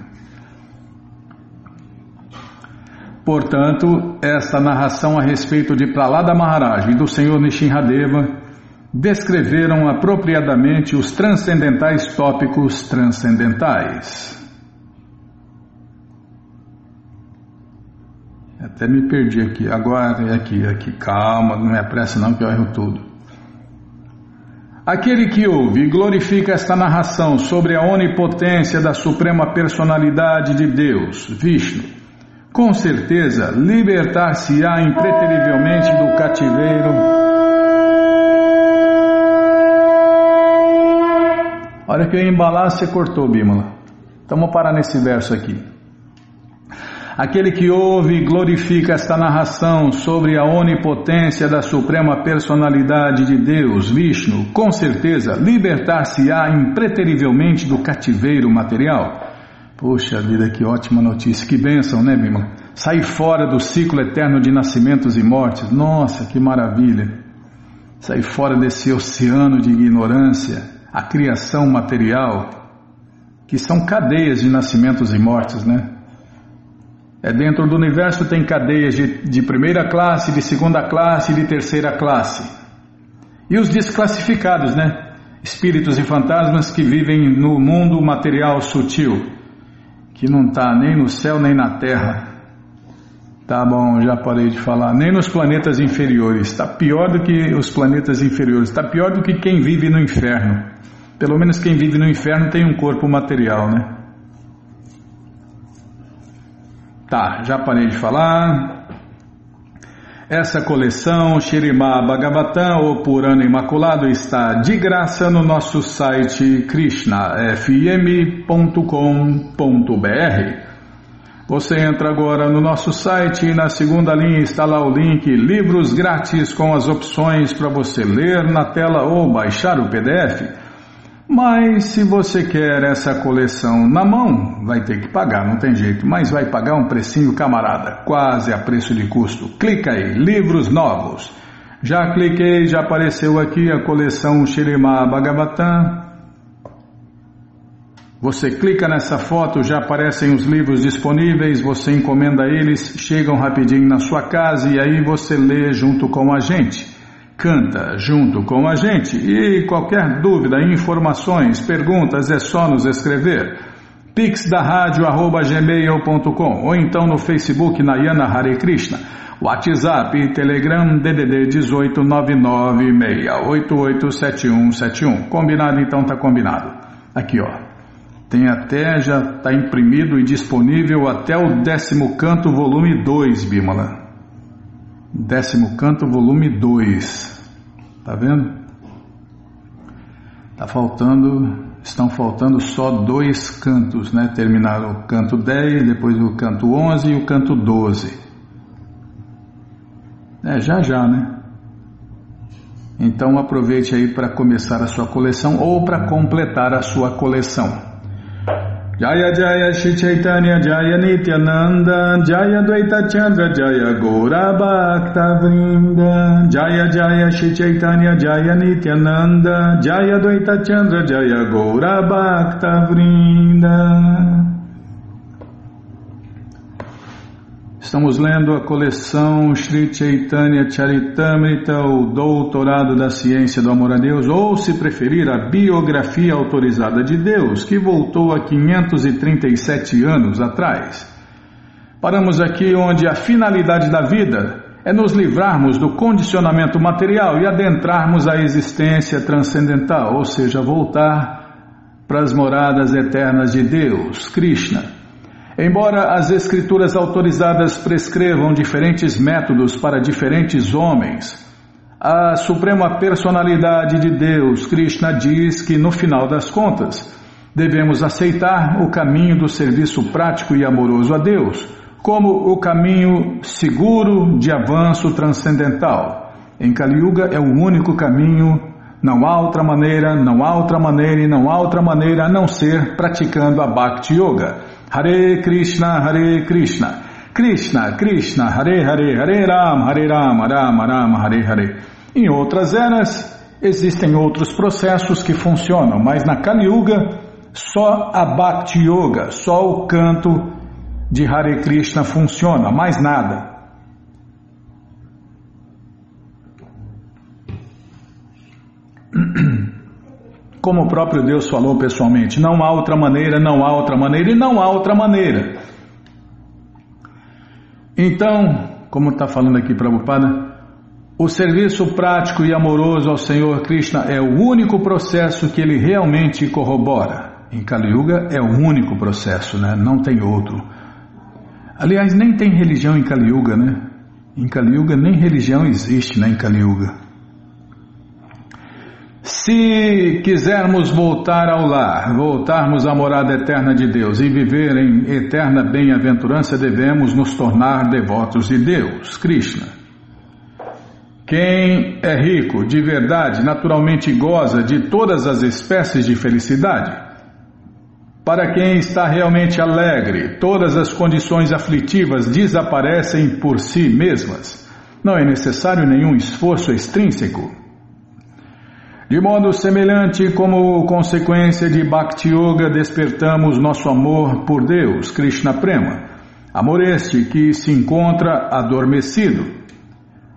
Portanto, esta narração a respeito de Pralada Maharaj e do Senhor Nishinradeva descreveram apropriadamente os transcendentais tópicos transcendentais. Até me perdi aqui. Agora é aqui, aqui. Calma, não é pressa não que eu erro tudo. Aquele que ouve e glorifica esta narração sobre a onipotência da suprema personalidade de Deus, Vishnu, com certeza libertar-se-á impreterivelmente do cativeiro. Olha que eu ia embalar, você cortou, Bímola. Então vamos parar nesse verso aqui. Aquele que ouve e glorifica esta narração sobre a onipotência da Suprema Personalidade de Deus, Vishnu, com certeza libertar-se-á impreterivelmente do cativeiro material. Poxa vida, que ótima notícia, que bênção, né, Bima? Sair fora do ciclo eterno de nascimentos e mortes, nossa, que maravilha! Sair fora desse oceano de ignorância, a criação material, que são cadeias de nascimentos e mortes, né? É, dentro do universo tem cadeias de, de primeira classe, de segunda classe e de terceira classe. E os desclassificados, né? Espíritos e fantasmas que vivem no mundo material sutil, que não está nem no céu nem na terra. Tá bom, já parei de falar. Nem nos planetas inferiores. Está pior do que os planetas inferiores. Está pior do que quem vive no inferno. Pelo menos quem vive no inferno tem um corpo material, né? Tá, já parei de falar. Essa coleção Shirimá Bhagavatam, ou Purana Imaculado, está de graça no nosso site krishnafm.com.br. Você entra agora no nosso site e na segunda linha está lá o link Livros Grátis com as opções para você ler na tela ou baixar o PDF. Mas se você quer essa coleção na mão, vai ter que pagar, não tem jeito. Mas vai pagar um precinho camarada, quase a preço de custo. Clica aí, livros novos. Já cliquei, já apareceu aqui a coleção Shirima Bhagavatam. Você clica nessa foto, já aparecem os livros disponíveis, você encomenda eles, chegam rapidinho na sua casa e aí você lê junto com a gente canta junto com a gente. E qualquer dúvida, informações, perguntas, é só nos escrever. Pix da rádio arroba gmail.com ou então no Facebook Nayana Hare Krishna. WhatsApp Telegram DDD 18996887171. Combinado então, tá combinado. Aqui ó. Tem até, já está imprimido e disponível até o décimo canto, volume 2, Bimala. Décimo canto, volume 2. Tá vendo? Tá faltando, estão faltando só dois cantos, né? Terminaram o canto 10, depois o canto 11 e o canto 12. É, já já, né? Então aproveite aí para começar a sua coleção ou para completar a sua coleção. Jaya Jaya Shri Chaitanya Jaya Nityananda Jaya Dvaita Chandra Jaya Gora Bhakta Vrinda. Jaya Jaya Shri Chaitanya Jaya Nityananda Jaya Dvaita Chandra Jaya Gora Bhakta Vrinda Estamos lendo a coleção Sri Chaitanya Charitamrita, o Doutorado da Ciência do Amor a Deus, ou, se preferir, a Biografia Autorizada de Deus, que voltou a 537 anos atrás. Paramos aqui onde a finalidade da vida é nos livrarmos do condicionamento material e adentrarmos a existência transcendental, ou seja, voltar para as moradas eternas de Deus, Krishna. Embora as escrituras autorizadas prescrevam diferentes métodos para diferentes homens, a Suprema Personalidade de Deus, Krishna, diz que no final das contas devemos aceitar o caminho do serviço prático e amoroso a Deus como o caminho seguro de avanço transcendental. Em Kali Yuga é o único caminho, não há outra maneira, não há outra maneira e não há outra maneira a não ser praticando a Bhakti Yoga. Hare Krishna, Hare Krishna, Krishna, Krishna, Hare Hare, Hare Ram, Hare Ram, Ram, Ram, Hare Hare. Em outras eras, existem outros processos que funcionam, mas na Kali Yuga, só a Bhakti Yoga, só o canto de Hare Krishna funciona, mais nada. Como o próprio Deus falou pessoalmente, não há outra maneira, não há outra maneira e não há outra maneira. Então, como está falando aqui Prabhupada, o serviço prático e amoroso ao Senhor Krishna é o único processo que ele realmente corrobora. Em Kali Yuga é o único processo, né? não tem outro. Aliás, nem tem religião em Kali Yuga, né? Em Kali Yuga nem religião existe né, em Kali Yuga. Se quisermos voltar ao lar, voltarmos à morada eterna de Deus e viver em eterna bem-aventurança, devemos nos tornar devotos de Deus, Krishna. Quem é rico de verdade, naturalmente goza de todas as espécies de felicidade. Para quem está realmente alegre, todas as condições aflitivas desaparecem por si mesmas. Não é necessário nenhum esforço extrínseco. De modo semelhante como consequência de Bhakti Yoga despertamos nosso amor por Deus, Krishna Prema, amor este que se encontra adormecido.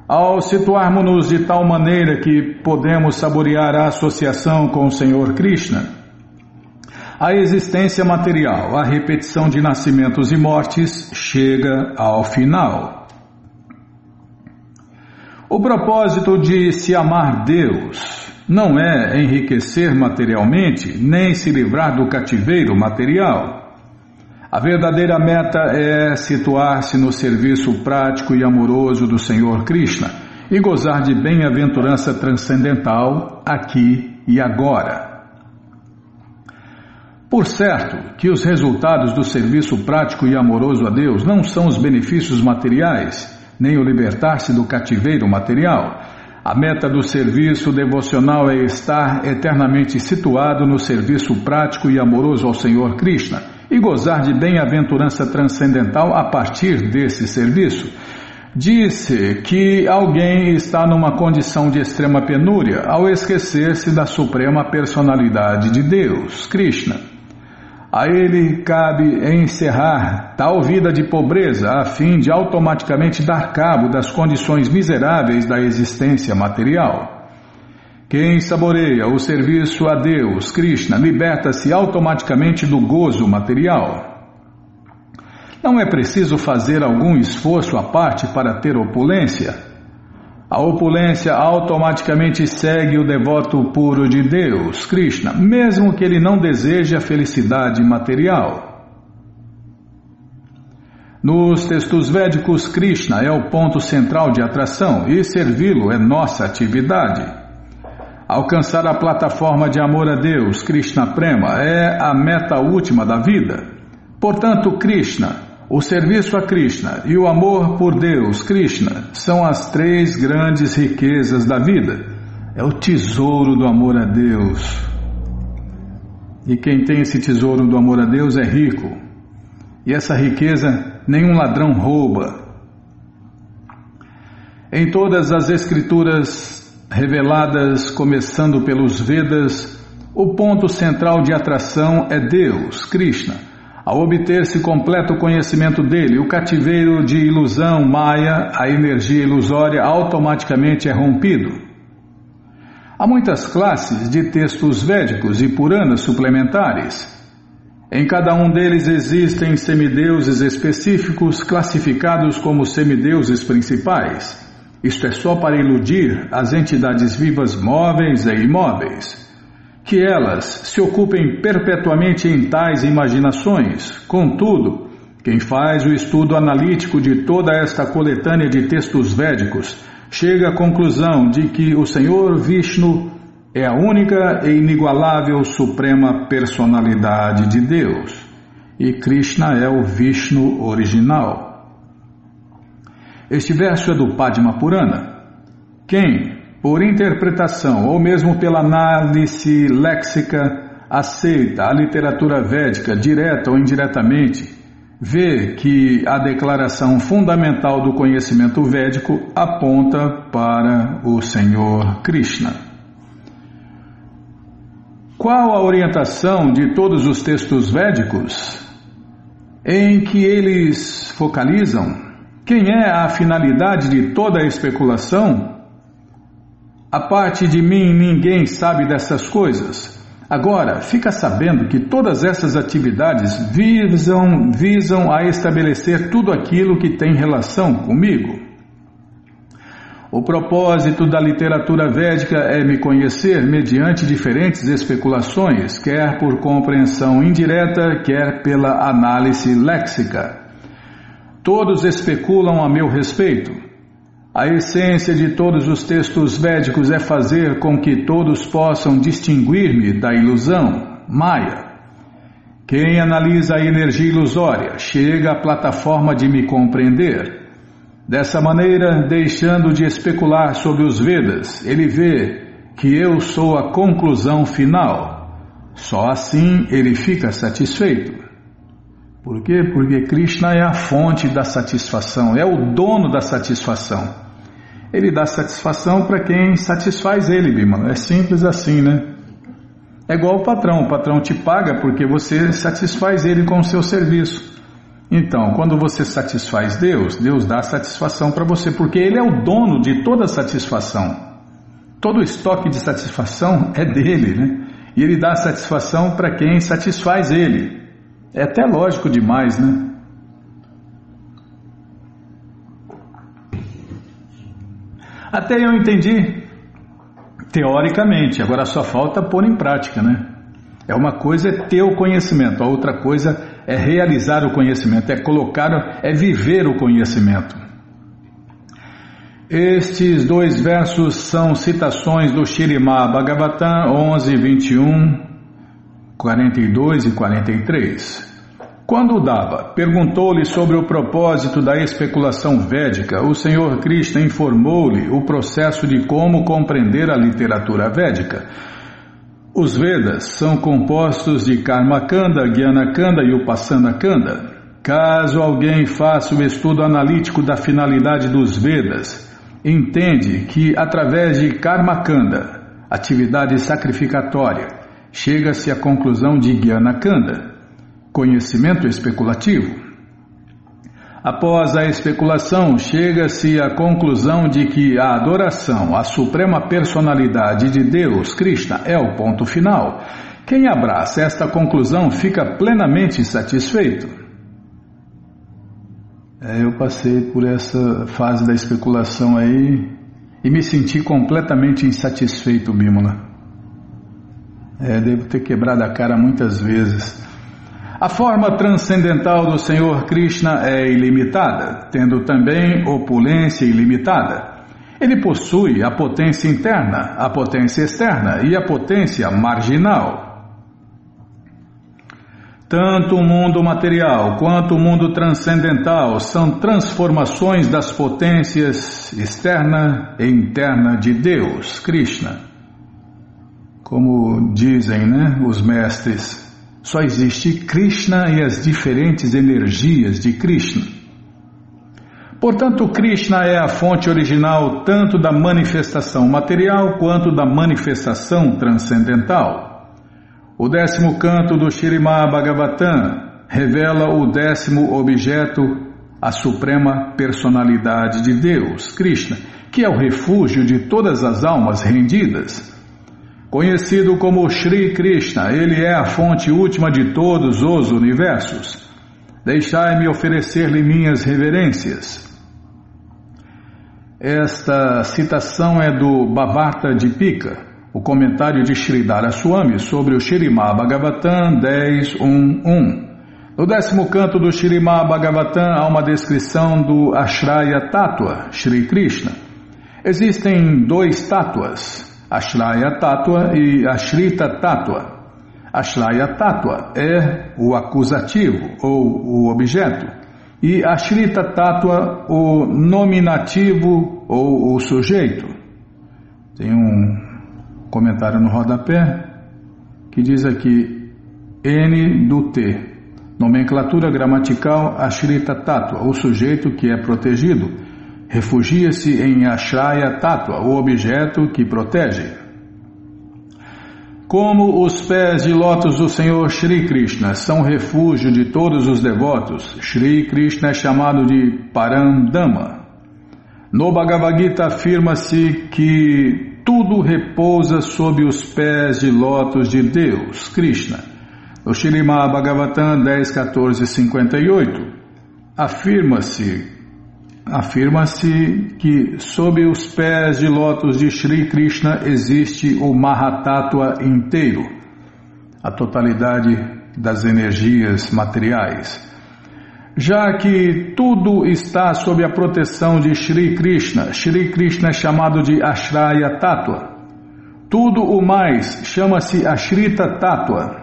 Ao situarmos-nos de tal maneira que podemos saborear a associação com o Senhor Krishna, a existência material, a repetição de nascimentos e mortes chega ao final. O propósito de se amar Deus não é enriquecer materialmente, nem se livrar do cativeiro material. A verdadeira meta é situar-se no serviço prático e amoroso do Senhor Krishna e gozar de bem-aventurança transcendental aqui e agora. Por certo que os resultados do serviço prático e amoroso a Deus não são os benefícios materiais, nem o libertar-se do cativeiro material a meta do serviço devocional é estar eternamente situado no serviço prático e amoroso ao Senhor Krishna e gozar de bem-aventurança transcendental a partir desse serviço. Disse que alguém está numa condição de extrema penúria ao esquecer-se da suprema personalidade de Deus, Krishna. A ele cabe encerrar tal vida de pobreza a fim de automaticamente dar cabo das condições miseráveis da existência material. Quem saboreia o serviço a Deus, Krishna, liberta-se automaticamente do gozo material. Não é preciso fazer algum esforço à parte para ter opulência. A opulência automaticamente segue o devoto puro de Deus, Krishna, mesmo que ele não deseje a felicidade material. Nos textos védicos, Krishna é o ponto central de atração e servi-lo é nossa atividade. Alcançar a plataforma de amor a Deus, Krishna Prema, é a meta última da vida. Portanto, Krishna, o serviço a Krishna e o amor por Deus, Krishna, são as três grandes riquezas da vida. É o tesouro do amor a Deus. E quem tem esse tesouro do amor a Deus é rico. E essa riqueza nenhum ladrão rouba. Em todas as escrituras reveladas, começando pelos Vedas, o ponto central de atração é Deus, Krishna. Ao obter-se completo conhecimento dele, o cativeiro de ilusão, Maya, a energia ilusória, automaticamente é rompido. Há muitas classes de textos védicos e puranas suplementares. Em cada um deles existem semideuses específicos classificados como semideuses principais. Isto é só para iludir as entidades vivas móveis e imóveis. Que elas se ocupem perpetuamente em tais imaginações. Contudo, quem faz o estudo analítico de toda esta coletânea de textos védicos chega à conclusão de que o Senhor Vishnu é a única e inigualável suprema personalidade de Deus e Krishna é o Vishnu original. Este verso é do Padma Purana. Quem, por interpretação ou mesmo pela análise léxica, aceita a literatura védica direta ou indiretamente, vê que a declaração fundamental do conhecimento védico aponta para o Senhor Krishna. Qual a orientação de todos os textos védicos? Em que eles focalizam? Quem é a finalidade de toda a especulação? A parte de mim, ninguém sabe dessas coisas. Agora, fica sabendo que todas essas atividades visam, visam a estabelecer tudo aquilo que tem relação comigo. O propósito da literatura védica é me conhecer mediante diferentes especulações, quer por compreensão indireta, quer pela análise léxica. Todos especulam a meu respeito. A essência de todos os textos védicos é fazer com que todos possam distinguir-me da ilusão, Maya. Quem analisa a energia ilusória chega à plataforma de me compreender. Dessa maneira, deixando de especular sobre os Vedas, ele vê que eu sou a conclusão final. Só assim ele fica satisfeito. Por quê? Porque Krishna é a fonte da satisfação, é o dono da satisfação. Ele dá satisfação para quem satisfaz ele, Bimala. É simples assim, né? É igual o patrão. O patrão te paga porque você satisfaz ele com o seu serviço. Então, quando você satisfaz Deus, Deus dá satisfação para você, porque Ele é o dono de toda satisfação. Todo o estoque de satisfação é dele, né? E Ele dá satisfação para quem satisfaz Ele. É até lógico demais, né? Até eu entendi teoricamente, agora só falta pôr em prática, né? É uma coisa é ter o conhecimento, a outra coisa é realizar o conhecimento, é colocar, é viver o conhecimento. Estes dois versos são citações do Shirimá Bhagavatam 11, 21, 42 e 43. Quando Udava perguntou-lhe sobre o propósito da especulação védica, o Senhor Krishna informou-lhe o processo de como compreender a literatura védica. Os Vedas são compostos de Karmakanda, Gyanakanda e Upasana-kanda. Caso alguém faça o estudo analítico da finalidade dos Vedas, entende que através de Karmakanda, atividade sacrificatória, chega-se à conclusão de Gyanakanda conhecimento especulativo. Após a especulação, chega-se à conclusão de que a adoração à suprema personalidade de Deus, Krishna, é o ponto final. Quem abraça esta conclusão fica plenamente satisfeito. É, eu passei por essa fase da especulação aí e me senti completamente insatisfeito, Bímola. É, devo ter quebrado a cara muitas vezes. A forma transcendental do Senhor Krishna é ilimitada, tendo também opulência ilimitada. Ele possui a potência interna, a potência externa e a potência marginal. Tanto o mundo material quanto o mundo transcendental são transformações das potências externa e interna de Deus, Krishna. Como dizem né, os mestres, só existe Krishna e as diferentes energias de Krishna. Portanto, Krishna é a fonte original tanto da manifestação material quanto da manifestação transcendental. O décimo canto do Shirimá Bhagavatam revela o décimo objeto, a suprema personalidade de Deus, Krishna, que é o refúgio de todas as almas rendidas. Conhecido como Sri Krishna, ele é a fonte última de todos os universos. Deixai-me oferecer-lhe minhas reverências. Esta citação é do Bhavarta de Pika, o comentário de Sridhara Swami sobre o Shirimá Bhagavatam 10.1.1. No décimo canto do Shirimá Bhagavatam há uma descrição do Ashraya Tattva, Shri Krishna. Existem dois tátuas, Ashraya Tattva e Ashrita Tattva. Ashraya Tattva é o acusativo ou o objeto e Ashrita Tattva o nominativo ou o sujeito. Tem um comentário no rodapé, que diz aqui N do T, nomenclatura gramatical Ashrita Tattva, o sujeito que é protegido, refugia-se em Ashraya Tattva, o objeto que protege. Como os pés de lótus do Senhor Shri Krishna são refúgio de todos os devotos, Shri Krishna é chamado de Parandama. No Bhagavad Gita afirma-se que tudo repousa sob os pés de lótus de Deus, Krishna. No Shirimá Bhagavatam 10, 14 58, afirma-se afirma-se que sob os pés de lótus de Sri Krishna existe o Mahatattva inteiro, a totalidade das energias materiais. Já que tudo está sob a proteção de Shri Krishna, Shri Krishna é chamado de Ashraya Tattva. Tudo o mais chama-se Ashrita Tattva.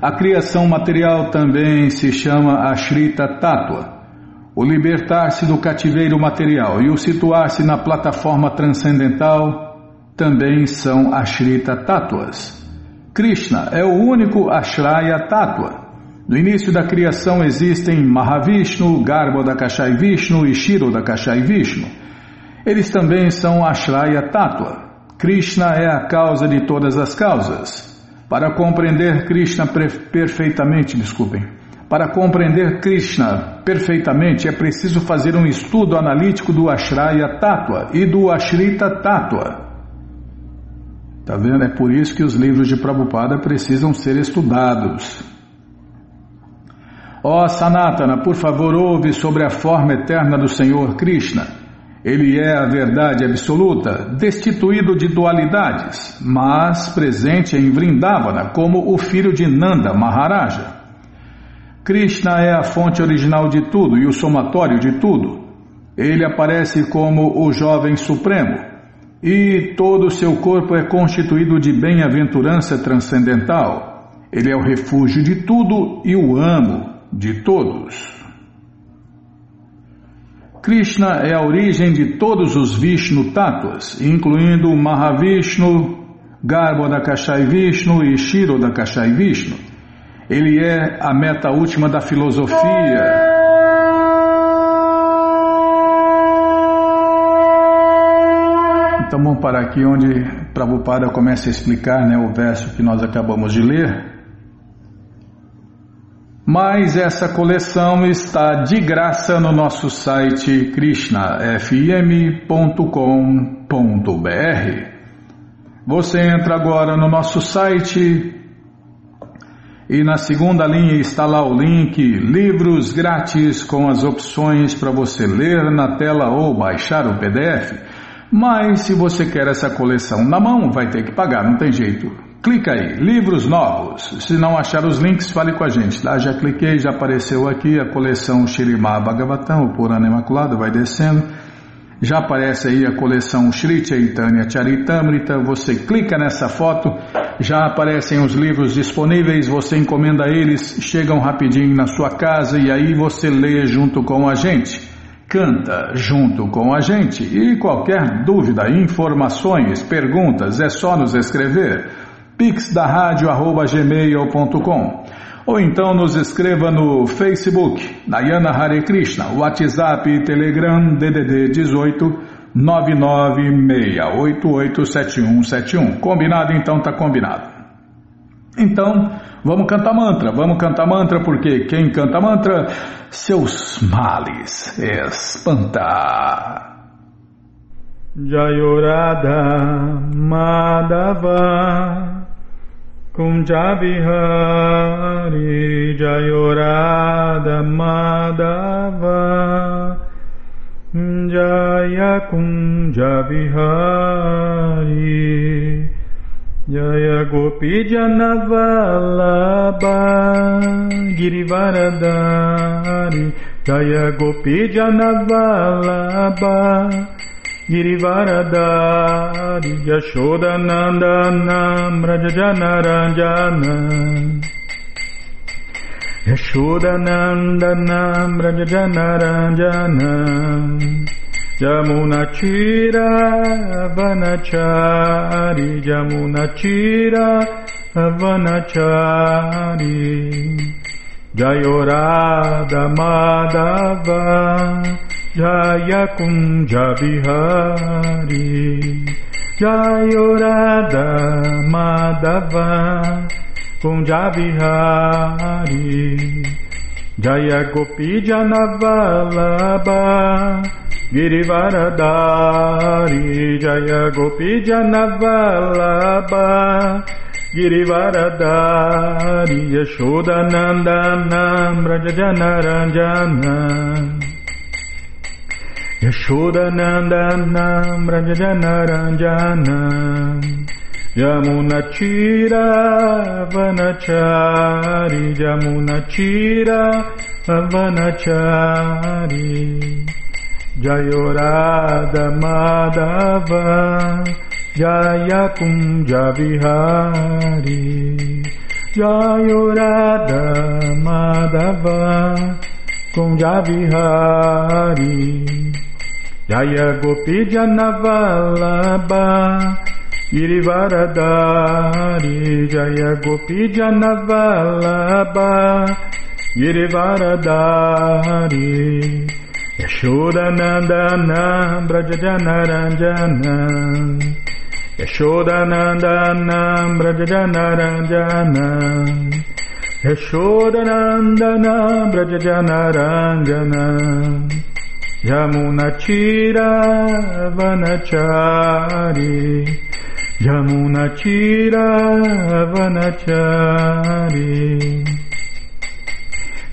A criação material também se chama Ashrita Tattva. O libertar-se do cativeiro material e o situar-se na plataforma transcendental também são Ashrita Tattvas. Krishna é o único Ashraya Tattva. No início da criação existem Mahavishnu, Garbhodakashai Vishnu e Shirodakashai Vishnu. Eles também são Ashraya Tattva. Krishna é a causa de todas as causas. Para compreender Krishna perfeitamente, desculpem, para compreender Krishna perfeitamente é preciso fazer um estudo analítico do Ashraya Tattva e do Ashrita Tattva. Tá vendo? É por isso que os livros de Prabhupada precisam ser estudados. Ó oh, Sanatana, por favor, ouve sobre a forma eterna do Senhor Krishna. Ele é a verdade absoluta, destituído de dualidades, mas presente em Vrindavana como o filho de Nanda Maharaja. Krishna é a fonte original de tudo e o somatório de tudo. Ele aparece como o jovem supremo, e todo o seu corpo é constituído de bem-aventurança transcendental. Ele é o refúgio de tudo e o amo de todos. Krishna é a origem de todos os Vishnu Tattvas, incluindo Mahavishnu, Garbhodakashai Vishnu e Shirodakashai Vishnu. Ele é a meta última da filosofia. Então vamos parar aqui onde Prabhupada começa a explicar né, o verso que nós acabamos de ler. Mas essa coleção está de graça no nosso site krishnafm.com.br. Você entra agora no nosso site e na segunda linha está lá o link Livros Grátis com as opções para você ler na tela ou baixar o PDF. Mas se você quer essa coleção na mão, vai ter que pagar, não tem jeito. Clica aí, livros novos. Se não achar os links, fale com a gente. Tá? Já cliquei, já apareceu aqui a coleção Shirimá Bhagavatam, o Purana Imaculado, vai descendo. Já aparece aí a coleção Sri Chaitanya Charitamrita. Você clica nessa foto, já aparecem os livros disponíveis. Você encomenda eles, chegam rapidinho na sua casa e aí você lê junto com a gente. Canta junto com a gente. E qualquer dúvida, informações, perguntas, é só nos escrever pix ou então nos escreva no Facebook, Nayana Hare Krishna, WhatsApp Telegram DDD 18 996887171. Combinado? Então tá combinado. Então, vamos cantar mantra, vamos cantar mantra, porque quem canta mantra, seus males espanta. Jayorada Madhava Kunjabihari Jayorada Madhava. Jaya Kunjabihari Jaya Gopi Janavalabha Girivaradari Jaya Gopi Janavalabha Girivaradari Yashoda Nandanam Rajajanaranjana Yashoda Nandanam Rajajanaranjana Yamuna Chira Vanachari Yamuna Chira Vanachari Jayorada Madhava Jaya Kunja Bihari Jayorada Madhava Kunja Bihari Jaya Gopi Janavalabha Girivaradari Jaya Gopi Janavalabha Girivaradari Yashodanandana Brajajanaranjana Yashodanandana Brajajanaranjana Yamunachira Vanachari Yamunachira Vanachari Jayorada Madhava Jaya Kunja Vihari Jayorada Madhava Kunja Vihari Jaya Gopi Janavalabha Girivaradari Jaya Gopi Janavalabha Girivaradari Yashodanandana Brajajanaranjana Yashodanandana Brajajanaranjana Yashodanandana Brajajanaranjana Yamunachira Vanachari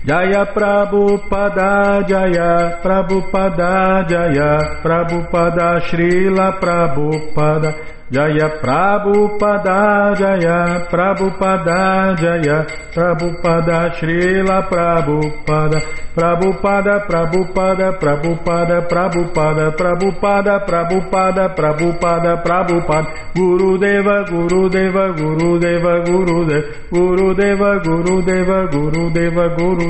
Jaya Prabhupada Jaya Prabhupada Jaya Prabhupada Srila Prabhupada Jaya Prabhupada Jaya Prabhupada Jaya Prabhupada Srila Prabhupada Prabhupada Prabhupada Prabhupada Prabhupada Prabhupada Prabhupada Prabhupada Prabhupada Guru Deva Guru Deva Guru Deva Guru Deva Guru